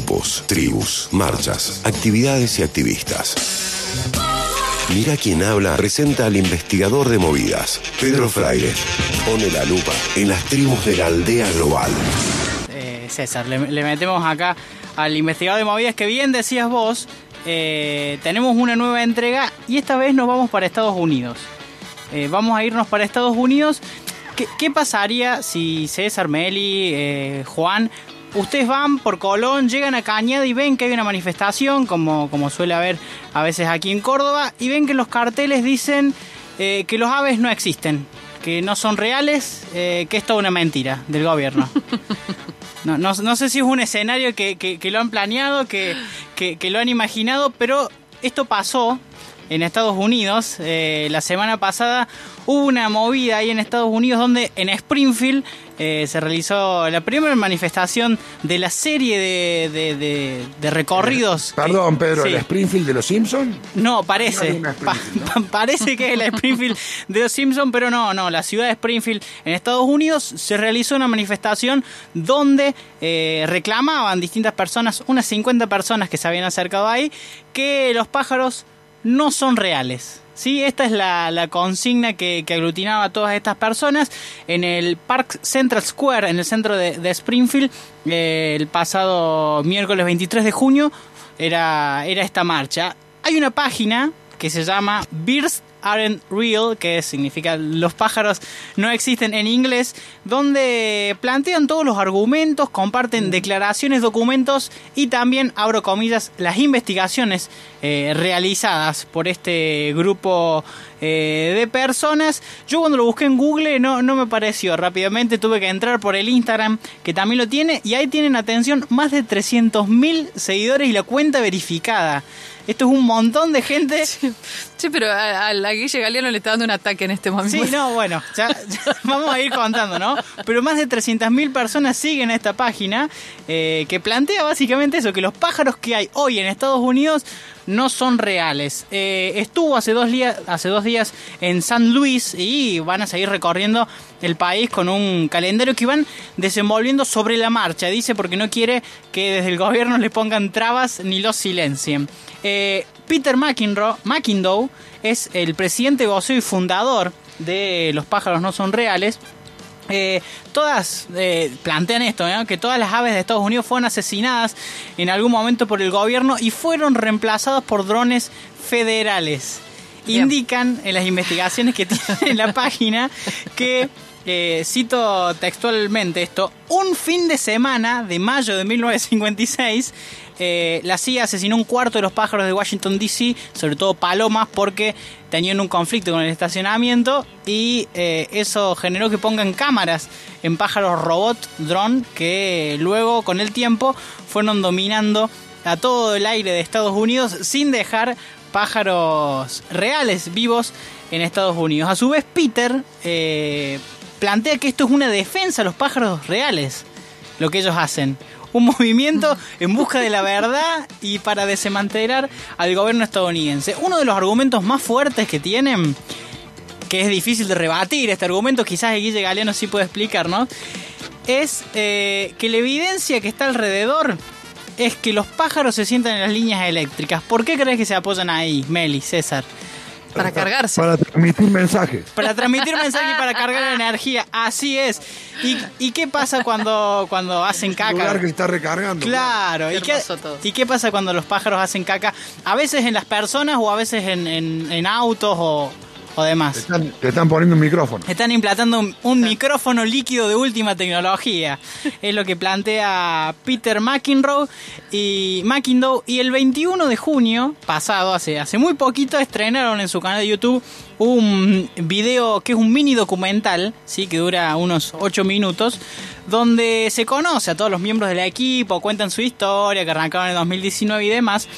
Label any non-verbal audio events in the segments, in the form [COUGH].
grupos, tribus, marchas, actividades y activistas. Mira quién habla presenta al investigador de movidas, Pedro Fraire. Pone la lupa en las tribus de la aldea global. Eh, César, le, metemos acá al investigador de movidas que bien decías vos, eh, tenemos una nueva entrega y esta vez nos vamos para Estados Unidos. Eh, vamos a irnos para Estados Unidos. ¿Qué, pasaría si César, Meli, Juan, ustedes van por Colón, llegan a Cañada y ven que hay una manifestación, como, como suele haber a veces aquí en Córdoba, y ven que los carteles dicen eh, que los aves no existen, que no son reales, eh, que es toda una mentira del gobierno? [LAUGHS] No, no, no sé si es un escenario que, que- que lo han planeado, que, que- que lo han imaginado, pero esto pasó en Estados Unidos. Eh, la semana pasada hubo una movida ahí en Estados Unidos donde en Springfield eh, se realizó la primera manifestación de la serie de, de- de- de recorridos. Perdón, Pedro, Sí. ¿el Springfield de los Simpsons? No, parece. No Pa- parece que es la Springfield de los Simpsons, pero no, no. La ciudad de Springfield en Estados Unidos se realizó una manifestación donde eh, reclamaban distintas personas, unas 50 personas que se habían acercado ahí, que los pájaros no son reales. Sí, esta es la, la consigna que, que aglutinaba a todas estas personas en el Park Central Square, en el centro de, de Springfield, eh, el pasado miércoles 23 de junio, era, era esta marcha. Hay una página que se llama Birds Aren't Real, que significa los pájaros no existen en inglés, donde plantean todos los argumentos, comparten declaraciones, documentos y también, abro comillas, las investigaciones eh, realizadas por este grupo eh, de personas. Yo cuando lo busqué en Google no, no me pareció rápidamente, tuve que entrar por el Instagram, que también lo tiene, y ahí tienen, atención, más de 300.000 seguidores y la cuenta verificada. Esto es un montón de gente. [LAUGHS] Sí, pero a, a la Guille Galeano le está dando un ataque en este momento. Sí, no, bueno, ya, ya [LAUGHS] vamos a ir contando, ¿no? Pero más de 300.000 personas siguen esta página eh, que plantea básicamente eso, que los pájaros que hay hoy en Estados Unidos no son reales. Eh, estuvo hace dos, días, hace dos días en San Luis y van a seguir recorriendo el país con un calendario que van desenvolviendo sobre la marcha, dice, porque no quiere que desde el gobierno le pongan trabas ni los silencien. Eh, Peter McInroe, McIndoe es el presidente voceo y fundador de Los pájaros no son reales. Eh, todas eh, plantean esto, ¿no? que todas las aves de Estados Unidos fueron asesinadas en algún momento por el gobierno y fueron reemplazadas por drones federales. Bien. Indican en las investigaciones que [LAUGHS] tiene en la página que, eh, cito textualmente esto, un fin de semana de mayo de 1956, eh, la CIA asesinó un cuarto de los pájaros de Washington DC, sobre todo palomas, porque tenían un conflicto con el estacionamiento y eh, eso generó que pongan cámaras en pájaros robot, dron, que luego con el tiempo fueron dominando a todo el aire de Estados Unidos sin dejar pájaros reales vivos en Estados Unidos. A su vez, Peter eh, plantea que esto es una defensa a los pájaros reales, lo que ellos hacen. Un [LAUGHS] movimiento en busca de la verdad y para desmantelar al gobierno estadounidense. Uno de los argumentos más fuertes que tienen, que es difícil de rebatir este argumento, quizás Guille Galeano sí puede explicarnos, es eh, que la evidencia que está alrededor es que los pájaros se sientan en las líneas eléctricas. ¿Por qué crees que se apoyan ahí, Meli, César? Para cargarse. Para transmitir mensajes. Para transmitir mensaje y para cargar energía. Así es. ¿Y, y qué pasa cuando, cuando hacen Un lugar caca? que está recargando. Claro, ¿Y qué. ¿y qué pasa cuando los pájaros hacen caca? A veces en las personas o a veces en, en- en autos o, o Te demás. están, te están poniendo un micrófono. Están implantando un, un micrófono líquido de última tecnología. Es lo que plantea Peter McInroe y McIndoe. Y el 21 de junio pasado, hace, hace muy poquito, estrenaron en su canal de YouTube un video que es un mini documental, sí, que dura unos 8 minutos, donde se conoce a todos los miembros del equipo, cuentan su historia, que arrancaron en 2019 y demás.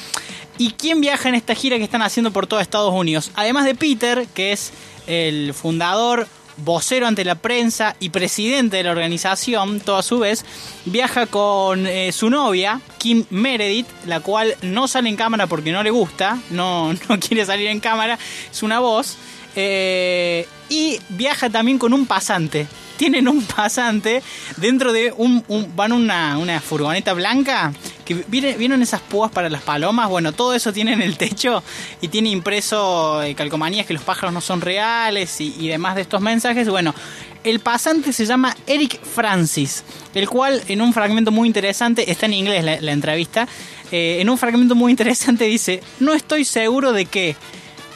¿Y quién viaja en esta gira que están haciendo por todo Estados Unidos? Además de Peter, que es el fundador, vocero ante la prensa y presidente de la organización, todo su vez, viaja con eh, su novia, Kim Meredith, la cual no sale en cámara porque no le gusta, no, [LAUGHS] no quiere salir en cámara, es una voz. eh, y viaja también con un pasante. Tienen un pasante dentro de un, un- van una, una furgoneta blanca que vieron esas púas para las palomas, bueno, todo eso tiene en el techo y tiene impreso eh, calcomanías que los pájaros no son reales y, demás de estos mensajes. Bueno, el pasante se llama Eric Francis, el cual en un fragmento muy interesante, está en inglés la, entrevista, eh, en un fragmento muy interesante dice, no estoy seguro de qué,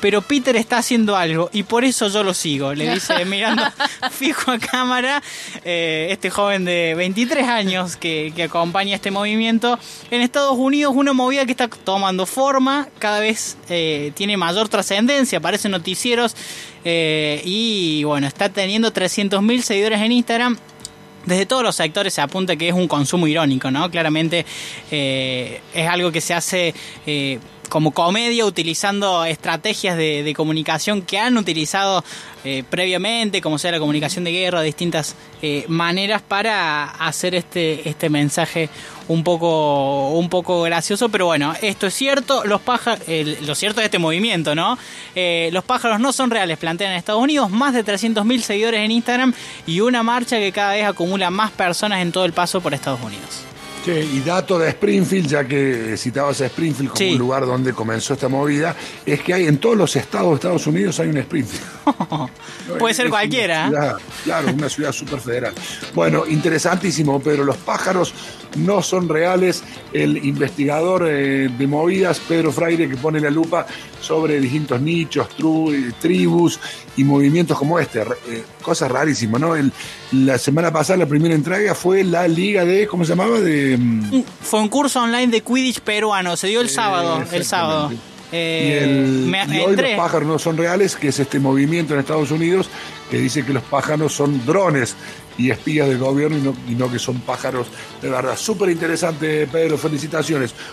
pero Peter está haciendo algo y por eso yo lo sigo. Le dice [LAUGHS] mirando fijo a cámara eh, este joven de 23 años que, que acompaña este movimiento. En Estados Unidos una movida que está tomando forma, cada vez eh, tiene mayor trascendencia, aparecen noticieros eh, y bueno, está teniendo 300.000 seguidores en Instagram. Desde todos los sectores se apunta que es un consumo irónico, ¿no? Claramente eh, es algo que se hace eh, como comedia utilizando estrategias de, comunicación que han utilizado eh, previamente, como sea la comunicación de guerra, distintas eh, maneras para hacer este, este mensaje un poco, un poco gracioso, pero bueno, esto es cierto, los pájaros, lo cierto de este movimiento, ¿no? Eh, los pájaros no son reales, plantean en Estados Unidos, más de 300.000 seguidores en Instagram y una marcha que cada vez acumula más personas en todo el paso por Estados Unidos. Y dato de Springfield, ya que citabas a Springfield como Sí. un lugar donde comenzó esta movida, es que hay en todos los estados de Estados Unidos hay un Springfield. [LAUGHS] Puede ser cualquiera. Claro, una ciudad súper federal. Bueno, interesantísimo, pero los pájaros no son reales. El investigador eh, de movidas, Pedro Fraire, que pone la lupa sobre distintos nichos, tru- eh, tribus y movimientos como este. Eh, cosas rarísimas, ¿no? El- la semana pasada, la primera entrega fue la liga de, ¿cómo se llamaba? De... mm, Fue un curso online de Quidditch peruano, se dio el sábado, el sábado. Eh, y el, me- y hoy entré. los pájaros no son reales, que es este movimiento en Estados Unidos que dice que los pájaros son drones y espías del gobierno y no, y no que son pájaros de verdad. Súper interesante, Pedro, felicitaciones.